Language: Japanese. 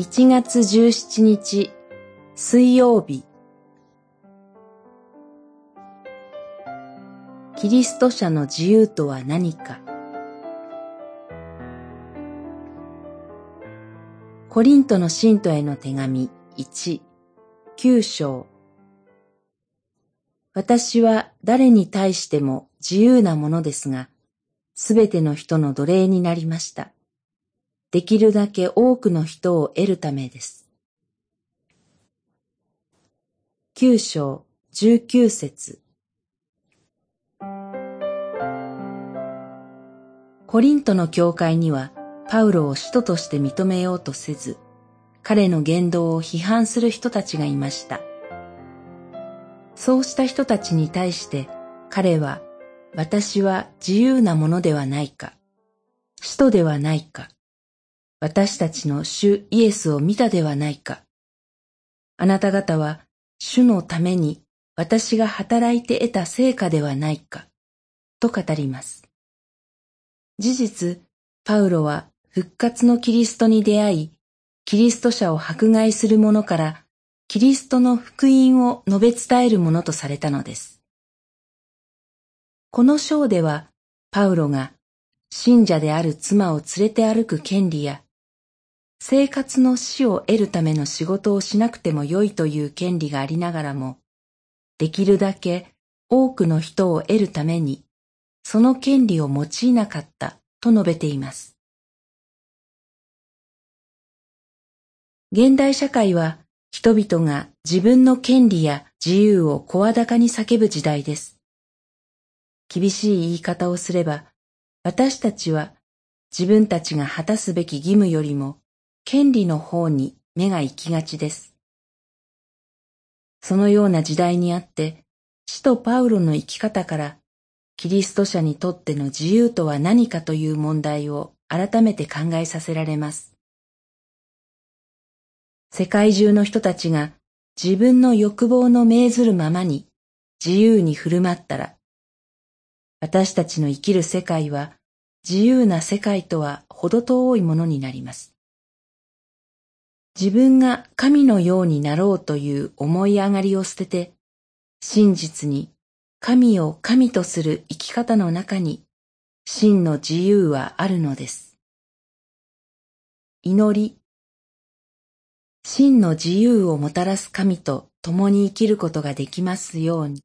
1月17日水曜日。キリスト者の自由とは何か。コリントの信徒への手紙1、9章。私は誰に対しても自由なものですが、すべての人の奴隷になりました。できるだけ多くの人を得るためです。九章十九節コリントの教会にはパウロを使徒として認めようとせず、彼の言動を批判する人たちがいました。そうした人たちに対して彼は私は自由なものではないか、使徒ではないか、私たちの主イエスを見たではないか。あなた方は主のために私が働いて得た成果ではないか、と語ります。事実、パウロは復活のキリストに出会い、キリスト者を迫害する者からキリストの福音を述べ伝えるものとされたのです。この章では、パウロが信者である妻を連れて歩く権利や生活の死を得るための仕事をしなくてもよいという権利がありながらも、できるだけ多くの人を得るために、その権利を用いなかったと述べています。現代社会は人々が自分の権利や自由を声高に叫ぶ時代です。厳しい言い方をすれば、私たちは自分たちが果たすべき義務よりも権利の方に目が行きがちです。そのような時代にあって、使徒パウロの生き方から、キリスト者にとっての自由とは何かという問題を改めて考えさせられます。世界中の人たちが自分の欲望の命ずるままに自由に振る舞ったら、私たちの生きる世界は自由な世界とは程遠いものになります。自分が神のようになろうという思い上がりを捨てて、真実に神を神とする生き方の中に真の自由はあるのです。祈り、真の自由をもたらす神と共に生きることができますように。